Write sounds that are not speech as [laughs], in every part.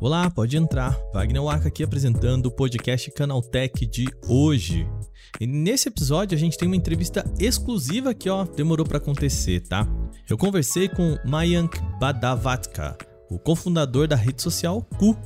Olá, pode entrar. Wagner Waka aqui apresentando o podcast Canaltech de hoje. E nesse episódio a gente tem uma entrevista exclusiva que ó, demorou para acontecer, tá? Eu conversei com Mayank Badavatka, o cofundador da rede social Ku,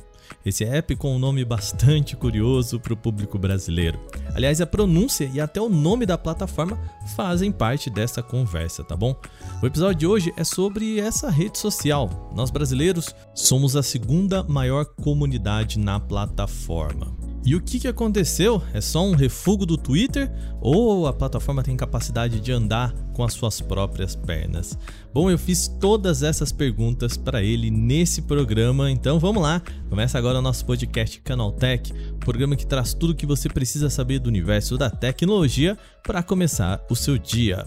esse app com um nome bastante curioso para o público brasileiro. Aliás, a pronúncia e até o nome da plataforma fazem parte dessa conversa, tá bom? O episódio de hoje é sobre essa rede social. Nós brasileiros somos a segunda maior comunidade na plataforma. E o que, que aconteceu? É só um refúgio do Twitter ou a plataforma tem capacidade de andar com as suas próprias pernas? Bom, eu fiz todas essas perguntas para ele nesse programa, então vamos lá. Começa agora o nosso podcast Canaltech, programa que traz tudo o que você precisa saber do universo da tecnologia para começar o seu dia.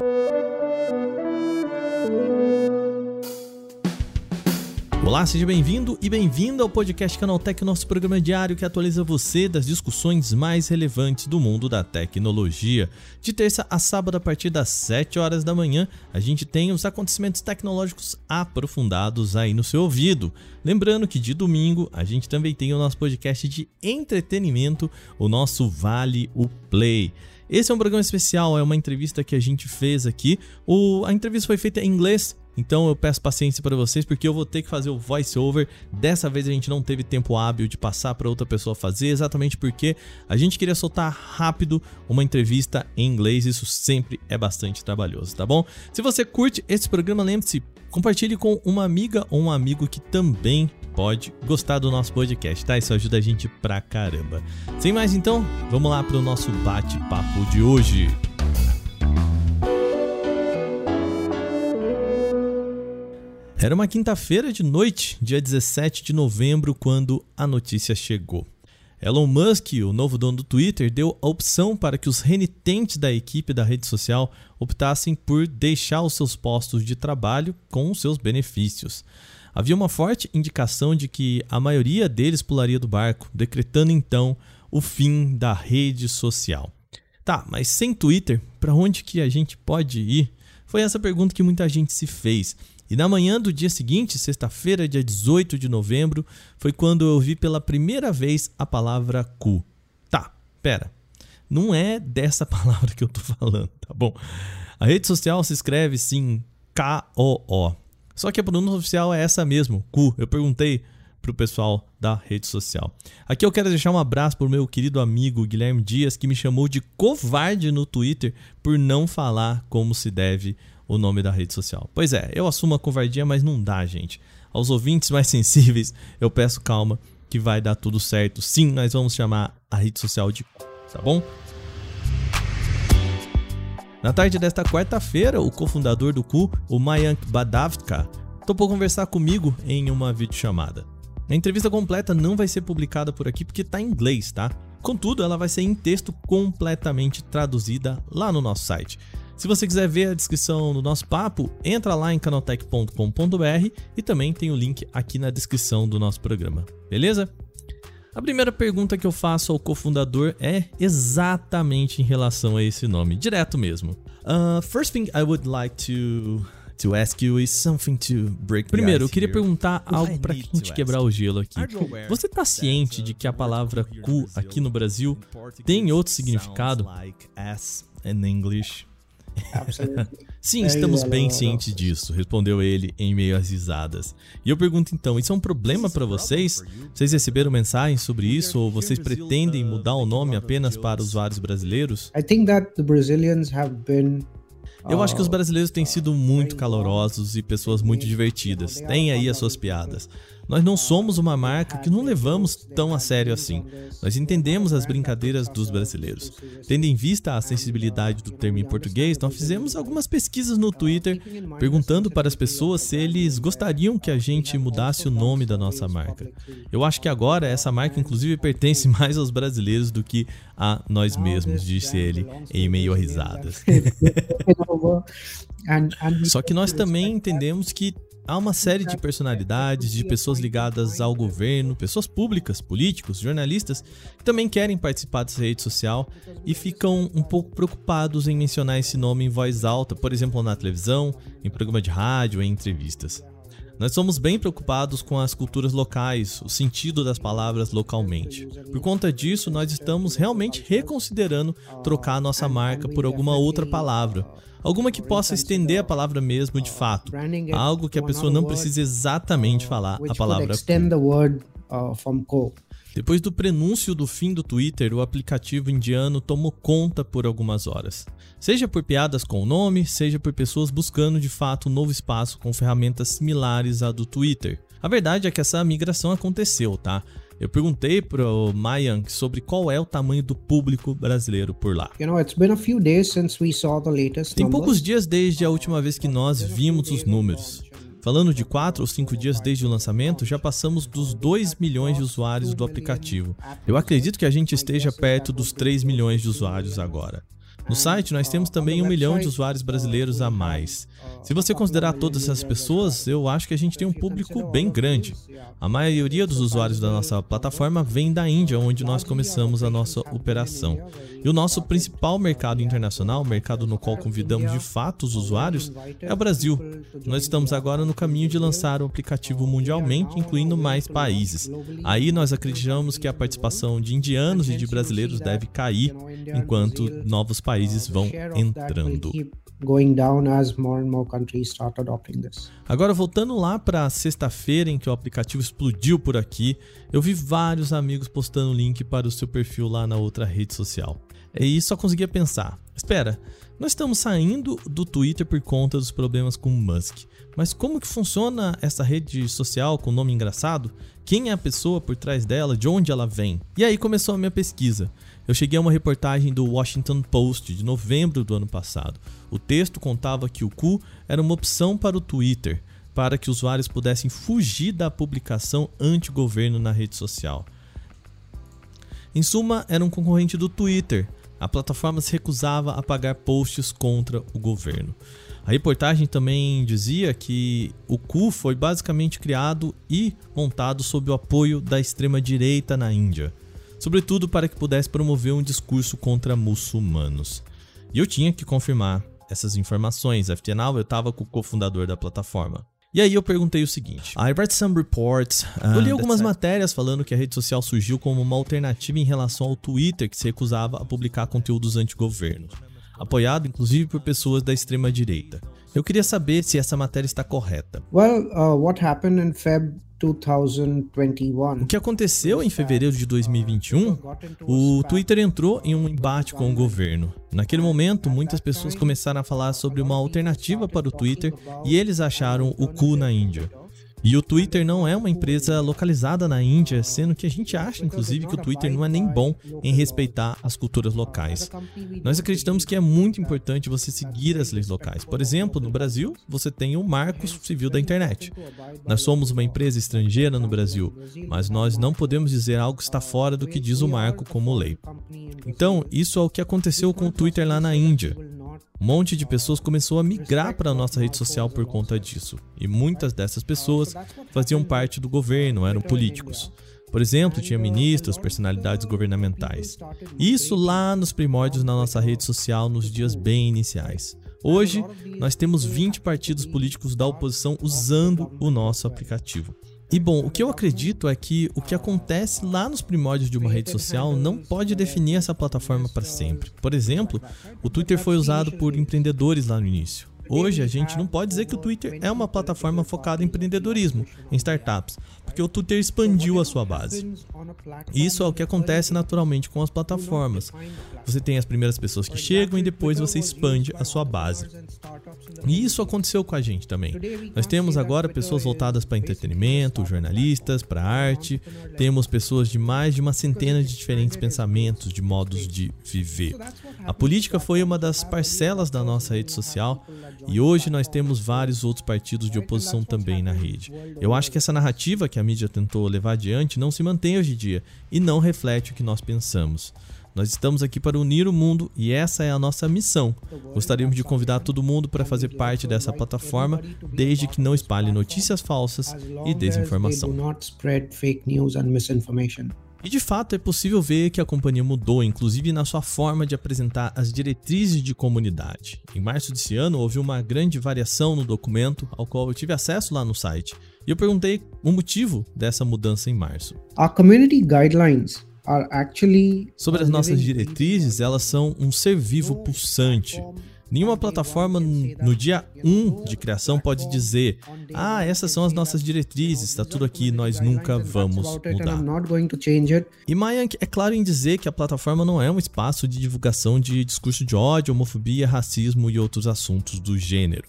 Olá, seja bem-vindo e bem-vinda ao podcast Canaltech, nosso programa diário que atualiza você das discussões mais relevantes do mundo da tecnologia. De terça a sábado, a partir das 7 horas da manhã, a gente tem os acontecimentos tecnológicos aprofundados aí no seu ouvido. Lembrando que de domingo a gente também tem o nosso podcast de entretenimento, o nosso Vale o Play. Esse é um programa especial, é uma entrevista que a gente fez aqui. O, a entrevista foi feita em inglês, então eu peço paciência para vocês porque eu vou ter que fazer o voice over. Dessa vez a gente não teve tempo hábil de passar para outra pessoa fazer, exatamente porque a gente queria soltar rápido uma entrevista em inglês. Isso sempre é bastante trabalhoso, tá bom? Se você curte esse programa, lembre-se, compartilhe com uma amiga ou um amigo que também pode gostar do nosso podcast, tá? Isso ajuda a gente pra caramba. Sem mais então, vamos lá pro nosso bate-papo de hoje. Era uma quinta-feira de noite, dia 17 de novembro, quando a notícia chegou. Elon Musk, o novo dono do Twitter, deu a opção para que os renitentes da equipe da rede social optassem por deixar os seus postos de trabalho com os seus benefícios. Havia uma forte indicação de que a maioria deles pularia do barco, decretando então o fim da rede social. Tá, mas sem Twitter, para onde que a gente pode ir? Foi essa pergunta que muita gente se fez. E na manhã do dia seguinte, sexta-feira, dia 18 de novembro, foi quando eu vi pela primeira vez a palavra cu. Tá, pera. Não é dessa [laughs] palavra que eu tô falando, tá bom? A rede social se escreve sim K-O-O. Só que a pronúncia oficial é essa mesmo, cu. Eu perguntei pro pessoal da rede social. Aqui eu quero deixar um abraço pro meu querido amigo Guilherme Dias, que me chamou de covarde no Twitter por não falar como se deve o nome da rede social. Pois é, eu assumo a covardia, mas não dá, gente. Aos ouvintes mais [laughs] sensíveis, eu peço calma que vai dar tudo certo. Sim, nós vamos chamar a rede social de tá bom? Na tarde desta quarta-feira, o cofundador do Cu, o Mayank Badavka, topou conversar comigo em uma videochamada. A entrevista completa não vai ser publicada por aqui porque está em inglês, tá? Contudo, ela vai ser em texto completamente traduzida lá no nosso site. Se você quiser ver a descrição do nosso papo, entra lá em canaltech.com.br e também tem o link aqui na descrição do nosso programa, beleza? A primeira pergunta que eu faço ao cofundador é exatamente em relação a esse nome, direto mesmo. Uh, first thing I would like to to ask you is something to break. Primeiro, eu queria perguntar algo para a gente quebrar o gelo aqui. Você está ciente de que a palavra cu aqui no Brasil tem outro significado? in English. [laughs] Sim, estamos bem cientes disso, respondeu ele em meio às risadas. E eu pergunto então, isso é um problema para vocês? Vocês receberam mensagens sobre isso ou vocês pretendem mudar o nome apenas para usuários brasileiros? I think that the Brazilians have been eu acho que os brasileiros têm sido muito calorosos e pessoas muito divertidas. Tem aí as suas piadas. Nós não somos uma marca que não levamos tão a sério assim. Nós entendemos as brincadeiras dos brasileiros. Tendo em vista a sensibilidade do termo em português, nós fizemos algumas pesquisas no Twitter perguntando para as pessoas se eles gostariam que a gente mudasse o nome da nossa marca. Eu acho que agora essa marca inclusive pertence [laughs] mais aos brasileiros do que a nós mesmos, disse ele em meio a risadas. [laughs] [laughs] Só que nós também entendemos que há uma série de personalidades, de pessoas ligadas ao governo, pessoas públicas, políticos, jornalistas, que também querem participar dessa rede social e ficam um pouco preocupados em mencionar esse nome em voz alta, por exemplo, na televisão, em programa de rádio, em entrevistas. Nós somos bem preocupados com as culturas locais, o sentido das palavras localmente. Por conta disso, nós estamos realmente reconsiderando trocar a nossa marca por alguma outra palavra. Alguma que possa estender a palavra mesmo de fato. Algo que a pessoa não precise exatamente falar a palavra. Depois do prenúncio do fim do Twitter, o aplicativo indiano tomou conta por algumas horas. Seja por piadas com o nome, seja por pessoas buscando de fato um novo espaço com ferramentas similares à do Twitter. A verdade é que essa migração aconteceu, tá? Eu perguntei pro Mayank sobre qual é o tamanho do público brasileiro por lá. Tem poucos dias desde a última vez que nós vimos os números. Falando de 4 ou 5 dias desde o lançamento, já passamos dos 2 milhões de usuários do aplicativo. Eu acredito que a gente esteja perto dos 3 milhões de usuários agora. No site, nós temos também um milhão de usuários brasileiros a mais. Se você considerar todas essas pessoas, eu acho que a gente tem um público bem grande. A maioria dos usuários da nossa plataforma vem da Índia, onde nós começamos a nossa operação. E o nosso principal mercado internacional, mercado no qual convidamos de fato os usuários, é o Brasil. Nós estamos agora no caminho de lançar o aplicativo mundialmente, incluindo mais países. Aí nós acreditamos que a participação de indianos e de brasileiros deve cair, enquanto novos países vão entrando. Agora voltando lá para sexta-feira em que o aplicativo explodiu por aqui, eu vi vários amigos postando link para o seu perfil lá na outra rede social. E só conseguia pensar: espera, nós estamos saindo do Twitter por conta dos problemas com o Musk. Mas como que funciona essa rede social com nome engraçado? Quem é a pessoa por trás dela? De onde ela vem? E aí começou a minha pesquisa. Eu cheguei a uma reportagem do Washington Post de novembro do ano passado. O texto contava que o Cu era uma opção para o Twitter, para que usuários pudessem fugir da publicação anti-governo na rede social. Em suma, era um concorrente do Twitter. A plataforma se recusava a pagar posts contra o governo. A reportagem também dizia que o Cu foi basicamente criado e montado sob o apoio da extrema-direita na Índia sobretudo para que pudesse promover um discurso contra muçulmanos. E eu tinha que confirmar essas informações, afinal eu estava com o cofundador da plataforma. E aí eu perguntei o seguinte: I read some reports. Uh, eu li algumas matérias falando que a rede social surgiu como uma alternativa em relação ao Twitter, que se recusava a publicar conteúdos anti-governo, apoiado inclusive por pessoas da extrema direita. Eu queria saber se essa matéria está correta. Well, uh, what happened in Feb 2021? O que aconteceu em fevereiro de 2021? O Twitter entrou em um embate com o governo. Naquele momento, muitas pessoas começaram a falar sobre uma alternativa para o Twitter e eles acharam o cu na Índia. E o Twitter não é uma empresa localizada na Índia, sendo que a gente acha, inclusive, que o Twitter não é nem bom em respeitar as culturas locais. Nós acreditamos que é muito importante você seguir as leis locais. Por exemplo, no Brasil, você tem o Marco Civil da Internet. Nós somos uma empresa estrangeira no Brasil, mas nós não podemos dizer algo que está fora do que diz o marco como lei. Então, isso é o que aconteceu com o Twitter lá na Índia. Um monte de pessoas começou a migrar para a nossa rede social por conta disso. E muitas dessas pessoas faziam parte do governo, eram políticos. Por exemplo, tinha ministros, personalidades governamentais. Isso lá nos primórdios na nossa rede social, nos dias bem iniciais. Hoje, nós temos 20 partidos políticos da oposição usando o nosso aplicativo. E bom, o que eu acredito é que o que acontece lá nos primórdios de uma rede social não pode definir essa plataforma para sempre. Por exemplo, o Twitter foi usado por empreendedores lá no início. Hoje a gente não pode dizer que o Twitter é uma plataforma focada em empreendedorismo, em startups, porque o Twitter expandiu a sua base. Isso é o que acontece naturalmente com as plataformas. Você tem as primeiras pessoas que chegam e depois você expande a sua base. E isso aconteceu com a gente também. Nós temos agora pessoas voltadas para entretenimento, jornalistas, para arte, temos pessoas de mais de uma centena de diferentes pensamentos, de modos de viver. A política foi uma das parcelas da nossa rede social e hoje nós temos vários outros partidos de oposição também na rede. Eu acho que essa narrativa que a mídia tentou levar adiante não se mantém hoje em dia e não reflete o que nós pensamos. Nós estamos aqui para unir o mundo e essa é a nossa missão. Gostaríamos de convidar todo mundo para fazer parte dessa plataforma, desde que não espalhe notícias falsas e desinformação. E de fato é possível ver que a companhia mudou, inclusive na sua forma de apresentar as diretrizes de comunidade. Em março desse ano, houve uma grande variação no documento ao qual eu tive acesso lá no site. E eu perguntei o motivo dessa mudança em março. Our community guidelines are actually Sobre as nossas diretrizes, elas são um ser vivo pulsante. Nenhuma plataforma no dia 1 de criação pode dizer: Ah, essas são as nossas diretrizes, está tudo aqui, nós nunca vamos mudar. E Mayank é claro em dizer que a plataforma não é um espaço de divulgação de discurso de ódio, homofobia, racismo e outros assuntos do gênero.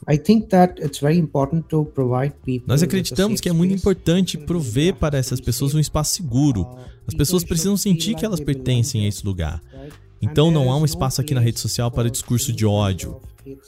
Nós acreditamos que é muito importante prover para essas pessoas um espaço seguro. As pessoas precisam sentir que elas pertencem a esse lugar. Então não há um espaço aqui na rede social para discurso de ódio,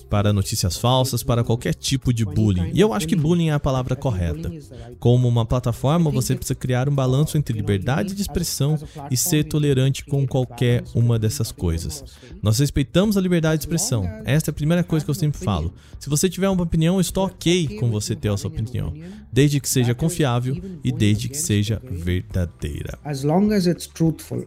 para notícias falsas, para qualquer tipo de bullying. E eu acho que bullying é a palavra correta. Como uma plataforma, você precisa criar um balanço entre liberdade de expressão e ser tolerante com qualquer uma dessas coisas. Nós respeitamos a liberdade de expressão. Esta é a primeira coisa que eu sempre falo. Se você tiver uma opinião, eu estou ok com você ter a sua opinião, desde que seja confiável e desde que seja verdadeira. As long as it's truthful.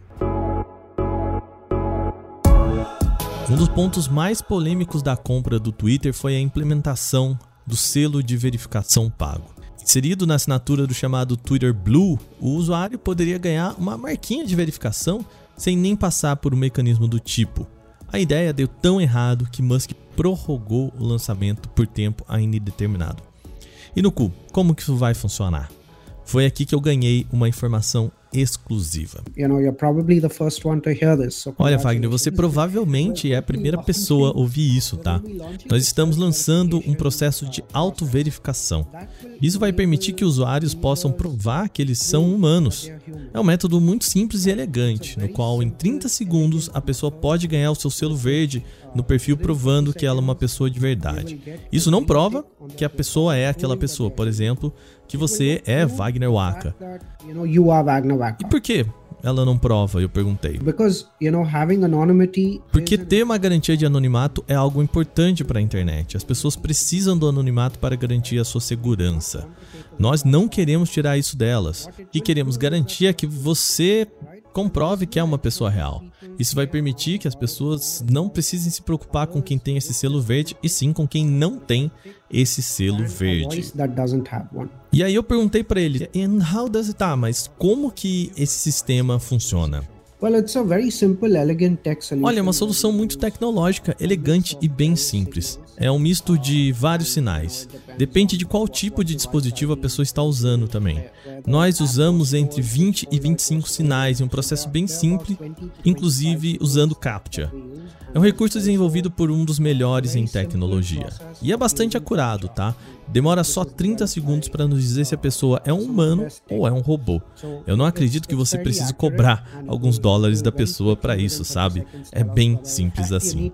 Um dos pontos mais polêmicos da compra do Twitter foi a implementação do selo de verificação pago. Inserido na assinatura do chamado Twitter Blue, o usuário poderia ganhar uma marquinha de verificação sem nem passar por um mecanismo do tipo. A ideia deu tão errado que Musk prorrogou o lançamento por tempo ainda indeterminado. E no cu, como que isso vai funcionar? Foi aqui que eu ganhei uma informação exclusiva. Olha, Wagner, você provavelmente é a primeira pessoa a ouvir isso, tá? Nós estamos lançando um processo de autoverificação. Isso vai permitir que usuários possam provar que eles são humanos. É um método muito simples e elegante, no qual em 30 segundos a pessoa pode ganhar o seu selo verde no perfil provando que ela é uma pessoa de verdade. Isso não prova que a pessoa é aquela pessoa, por exemplo, que você é Wagner Waka. E por que ela não prova? Eu perguntei. Porque ter uma garantia de anonimato é algo importante para a internet. As pessoas precisam do anonimato para garantir a sua segurança. Nós não queremos tirar isso delas. O que queremos garantir é que você comprove que é uma pessoa real. Isso vai permitir que as pessoas não precisem se preocupar com quem tem esse selo verde e sim com quem não tem esse selo verde. E aí eu perguntei para ele, and how does it tá, mas como que esse sistema funciona? Olha, é uma solução muito tecnológica, elegante e bem simples. É um misto de vários sinais. Depende de qual tipo de dispositivo a pessoa está usando também. Nós usamos entre 20 e 25 sinais em um processo bem simples, inclusive usando CAPTCHA. É um recurso desenvolvido por um dos melhores em tecnologia. E é bastante acurado, tá? Demora só 30 segundos para nos dizer se a pessoa é um humano ou é um robô. Eu não acredito que você precise cobrar alguns dólares da pessoa para isso, sabe? É bem simples assim.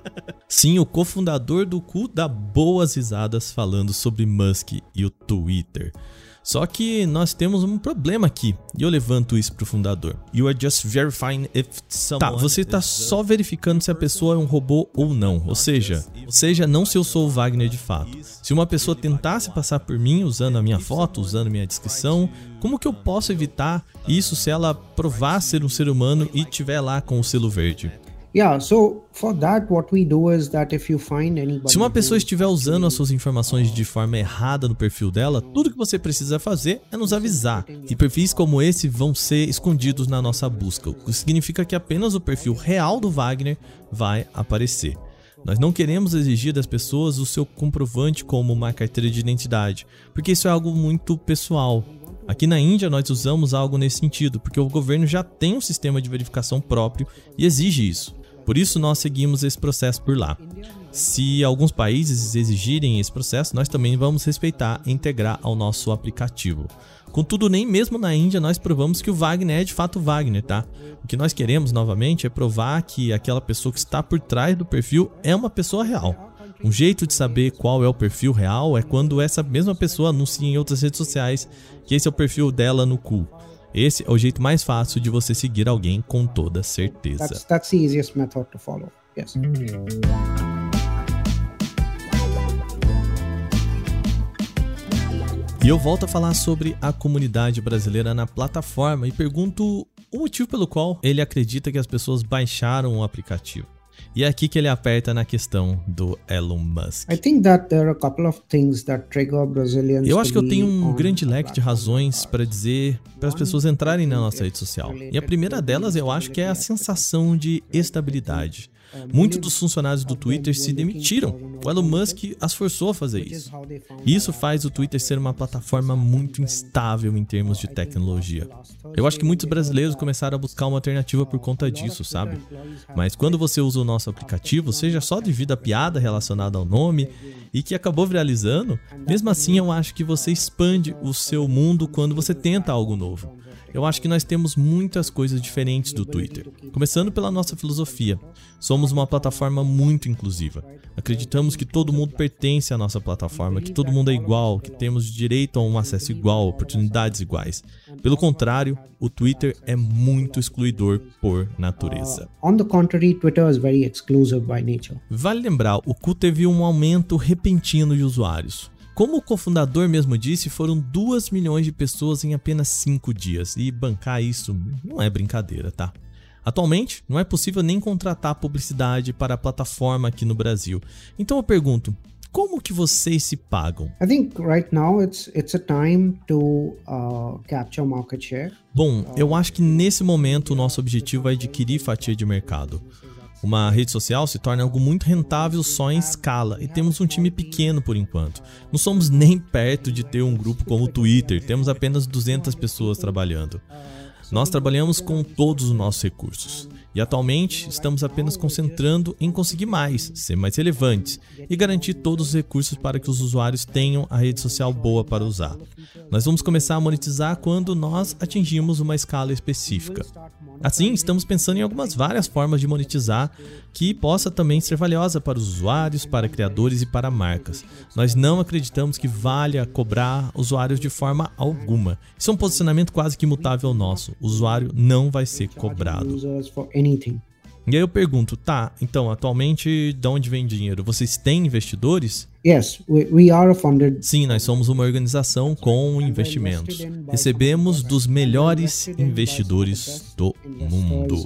[laughs] Sim, o cofundador do cu dá boas risadas falando sobre Musk e o Twitter. Só que nós temos um problema aqui, e eu levanto isso pro fundador. You are just verifying if someone Tá, você tá só verificando se a pessoa é um robô ou não. Ou seja, ou seja, não se eu sou o Wagner de fato. Se uma pessoa tentasse passar por mim usando a minha foto, usando a minha descrição, como que eu posso evitar isso se ela provar ser um ser humano e tiver lá com o selo verde? Se uma pessoa estiver usando as suas informações de forma errada no perfil dela, tudo que você precisa fazer é nos avisar. E perfis como esse vão ser escondidos na nossa busca, o que significa que apenas o perfil real do Wagner vai aparecer. Nós não queremos exigir das pessoas o seu comprovante como uma carteira de identidade, porque isso é algo muito pessoal. Aqui na Índia nós usamos algo nesse sentido, porque o governo já tem um sistema de verificação próprio e exige isso. Por isso nós seguimos esse processo por lá. Se alguns países exigirem esse processo, nós também vamos respeitar e integrar ao nosso aplicativo. Contudo, nem mesmo na Índia nós provamos que o Wagner é de fato Wagner, tá? O que nós queremos novamente é provar que aquela pessoa que está por trás do perfil é uma pessoa real. Um jeito de saber qual é o perfil real é quando essa mesma pessoa anuncia em outras redes sociais que esse é o perfil dela no cu. Esse é o jeito mais fácil de você seguir alguém com toda certeza. That's that's the easiest method to follow. Yes. E eu volto a falar sobre a comunidade brasileira na plataforma e pergunto o motivo pelo qual ele acredita que as pessoas baixaram o aplicativo. E é aqui que ele aperta na questão do Elon Musk. I think that there are a couple of things that trigger Brazilians Eu acho que eu tenho um grande leque de razões para dizer para as pessoas entrarem na nossa rede social. E a primeira delas eu acho que é a sensação de estabilidade. Muitos dos funcionários do Twitter se demitiram. O Elon Musk as forçou a fazer isso. E isso faz o Twitter ser uma plataforma muito instável em termos de tecnologia. Eu acho que muitos brasileiros começaram a buscar uma alternativa por conta disso, sabe? Mas quando você usa o nosso aplicativo, seja só devido à piada relacionada ao nome e que acabou viralizando, mesmo assim eu acho que você expande o seu mundo quando você tenta algo novo. Eu acho que nós temos muitas coisas diferentes do Twitter. Começando pela nossa filosofia. Somos uma plataforma muito inclusiva. Acreditamos que todo mundo pertence à nossa plataforma, que todo mundo é igual, que temos direito a um acesso igual, oportunidades iguais. Pelo contrário, o Twitter é muito excluidor por natureza. Vale lembrar, o Cu teve um aumento repentino de usuários. Como o cofundador mesmo disse, foram 2 milhões de pessoas em apenas 5 dias. E bancar isso não é brincadeira, tá? Atualmente, não é possível nem contratar publicidade para a plataforma aqui no Brasil. Então eu pergunto, como que vocês se pagam? I think right now it's it's a time to uh, capture market share. Bom, eu acho que nesse momento o nosso objetivo é adquirir fatia de mercado. Uma rede social se torna algo muito rentável só em escala e temos um time pequeno por enquanto. Não somos nem perto de ter um grupo como o Twitter, temos apenas 200 pessoas trabalhando. Nós trabalhamos com todos os nossos recursos e atualmente estamos apenas concentrando em conseguir mais, ser mais relevantes e garantir todos os recursos para que os usuários tenham a rede social boa para usar. Nós vamos começar a monetizar quando nós atingirmos uma escala específica. Assim, estamos pensando em algumas várias formas de monetizar que possa também ser valiosa para os usuários, para criadores e para marcas. Nós não acreditamos que valha cobrar usuários de forma alguma. Isso é um posicionamento quase que imutável nosso. O usuário não vai ser cobrado. Anything. E aí eu pergunto, tá, então atualmente de onde vem dinheiro? Vocês têm investidores? Yes, we, we are a funded Sim, nós somos uma organização com investimentos. Recebemos dos melhores investidores do mundo.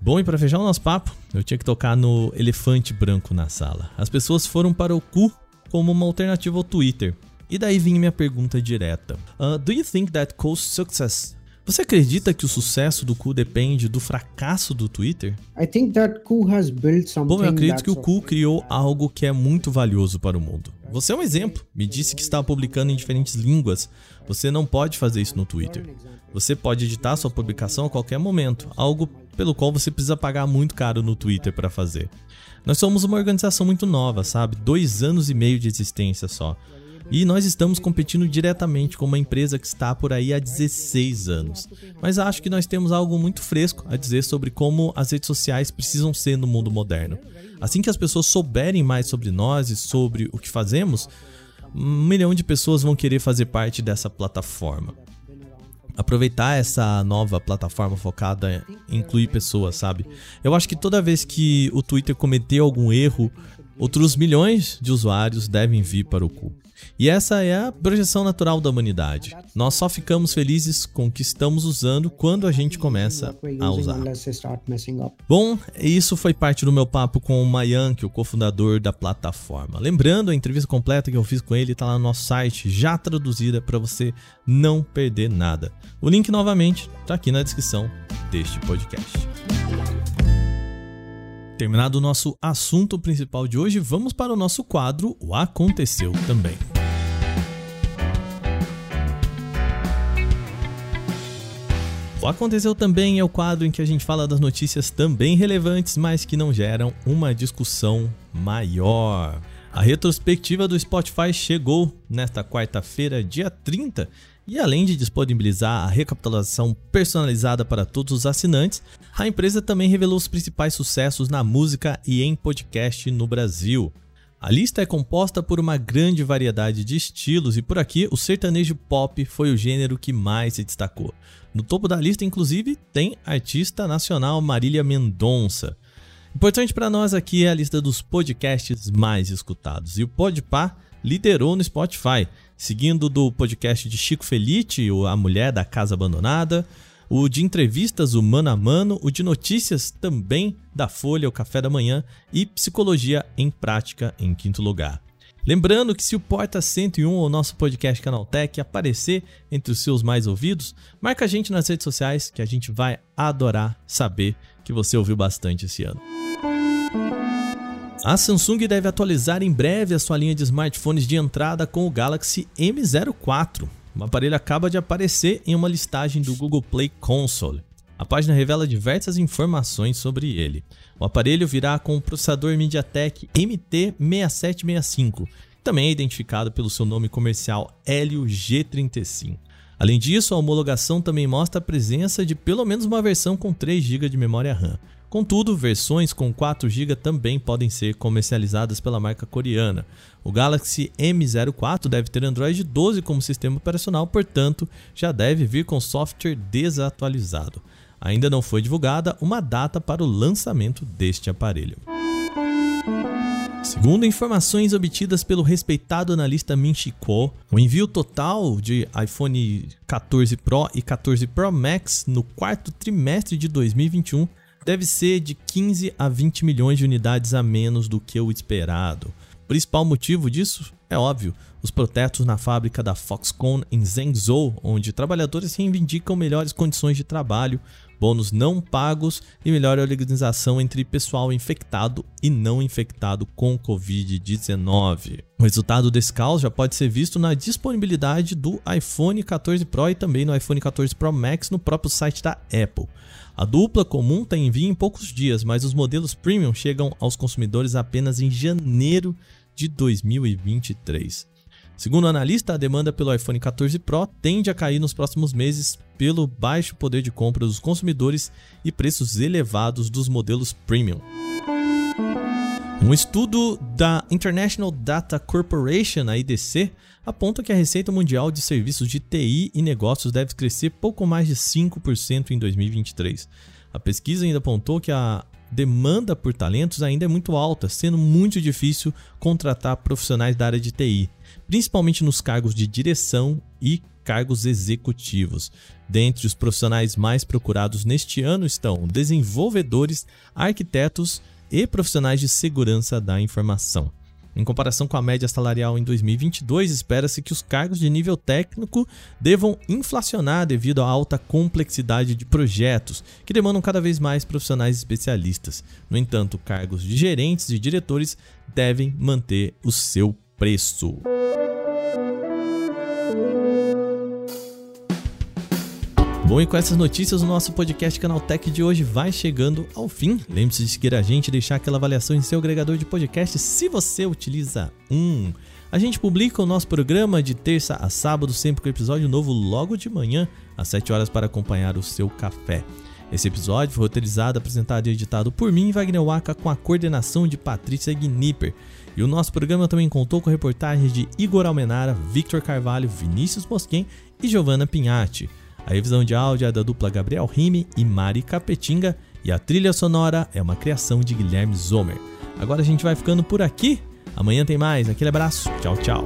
Bom, e para fechar o nosso papo, eu tinha que tocar no elefante branco na sala. As pessoas foram para o cu como uma alternativa ao Twitter. E daí vinha minha pergunta direta. Uh, do you think that Co's success você acredita que o sucesso do Cu depende do fracasso do Twitter? I think that Ku has built something. Bom, eu acredito que o of- criou algo que é muito valioso para o mundo. Você é um exemplo. Me disse que está publicando em diferentes línguas. Você não pode fazer isso no Twitter. Você pode editar sua publicação a qualquer momento, algo pelo qual você precisa pagar muito caro no Twitter para fazer. Nós somos uma organização muito nova, sabe? Dois anos e meio de existência só. E nós estamos competindo diretamente com uma empresa que está por aí há 16 anos. Mas acho que nós temos algo muito fresco a dizer sobre como as redes sociais precisam ser no mundo moderno. Assim que as pessoas souberem mais sobre nós e sobre o que fazemos, um milhão de pessoas vão querer fazer parte dessa plataforma. Aproveitar essa nova plataforma focada em incluir pessoas, sabe? Eu acho que toda vez que o Twitter cometer algum erro, outros milhões de usuários devem vir para o cu. E essa é a projeção natural da humanidade. Nós só ficamos felizes com o que estamos usando quando a gente começa a usar. Bom, isso foi parte do meu papo com o Mayank, o cofundador da plataforma. Lembrando, a entrevista completa que eu fiz com ele está lá no nosso site, já traduzida para você não perder nada. O link novamente está aqui na descrição deste podcast. Terminado o nosso assunto principal de hoje, vamos para o nosso quadro O Aconteceu Também. O Aconteceu Também é o quadro em que a gente fala das notícias também relevantes, mas que não geram uma discussão maior. A retrospectiva do Spotify chegou nesta quarta-feira, dia 30, e além de disponibilizar a recapitulação personalizada para todos os assinantes, a empresa também revelou os principais sucessos na música e em podcast no Brasil. A lista é composta por uma grande variedade de estilos e por aqui o sertanejo pop foi o gênero que mais se destacou. No topo da lista, inclusive, tem a artista nacional Marília Mendonça. Importante para nós aqui é a lista dos podcasts mais escutados e o Podpah liderou no Spotify, seguindo do podcast de Chico Felite, A Mulher da Casa Abandonada, o de entrevistas, o Mano a Mano, o de notícias também da Folha, o Café da Manhã e Psicologia em Prática em quinto lugar. Lembrando que se o Porta 101 ou nosso podcast Canaltech aparecer entre os seus mais ouvidos, marca a gente nas redes sociais que a gente vai adorar saber que você ouviu bastante esse ano. A Samsung deve atualizar em breve a sua linha de smartphones de entrada com o Galaxy M04. O aparelho acaba de aparecer em uma listagem do Google Play Console. A página revela diversas informações sobre ele. O aparelho virá com o processador MediaTek MT6765, também é identificado pelo seu nome comercial Helio G35. Além disso, a homologação também mostra a presença de pelo menos uma versão com 3 GB de memória RAM. Contudo, versões com 4 GB também podem ser comercializadas pela marca coreana. O Galaxy M04 deve ter Android 12 como sistema operacional, portanto, já deve vir com software desatualizado. Ainda não foi divulgada uma data para o lançamento deste aparelho. Segundo informações obtidas pelo respeitado analista Min Chi o envio total de iPhone 14 Pro e 14 Pro Max no quarto trimestre de 2021 deve ser de 15 a 20 milhões de unidades a menos do que o esperado. O principal motivo disso é óbvio, os protestos na fábrica da Foxconn em Zhengzhou, onde trabalhadores reivindicam melhores condições de trabalho, bônus não pagos e melhor organização entre pessoal infectado e não infectado com Covid-19. O resultado desse caos já pode ser visto na disponibilidade do iPhone 14 Pro e também no iPhone 14 Pro Max no próprio site da Apple. A dupla comum tem envio em poucos dias, mas os modelos premium chegam aos consumidores apenas em janeiro de 2023. Segundo o analista, a demanda pelo iPhone 14 Pro tende a cair nos próximos meses pelo baixo poder de compra dos consumidores e preços elevados dos modelos premium. Um estudo da International Data Corporation, a IDC, aponta que a receita mundial de serviços de TI e negócios deve crescer pouco mais de 5% em 2023. A pesquisa ainda apontou que a demanda por talentos ainda é muito alta, sendo muito difícil contratar profissionais da área de TI, principalmente nos cargos de direção e cargos executivos. Dentre os profissionais mais procurados neste ano estão desenvolvedores, arquitetos e profissionais de segurança da informação. Em comparação com a média salarial em 2022, espera-se que os cargos de nível técnico devam inflacionar devido à alta complexidade de projetos, que demandam cada vez mais profissionais especialistas. No entanto, cargos de gerentes e diretores devem manter o seu preço. Bom, e com essas notícias, o nosso podcast Canaltech de hoje vai chegando ao fim. Lembre-se de seguir a gente e deixar aquela avaliação em seu agregador de podcast se você utiliza um. A gente publica o nosso programa de terça a sábado, sempre com episódio novo logo de manhã, às 7 horas, para acompanhar o seu café. Esse episódio foi roteirizado, apresentado e editado por mim, Wagner Waka, com a coordenação de Patrícia Gnipper. E o nosso programa também contou com reportagens de Igor Almenara, Victor Carvalho, Vinícius Mosquen e Giovanna Pinhatti. A revisão de áudio é da dupla Gabriel Rime e Mari Capetinga e a trilha sonora é uma criação de Guilherme Zomer. Agora a gente vai ficando por aqui. Amanhã tem mais. Aquele abraço. Tchau, tchau.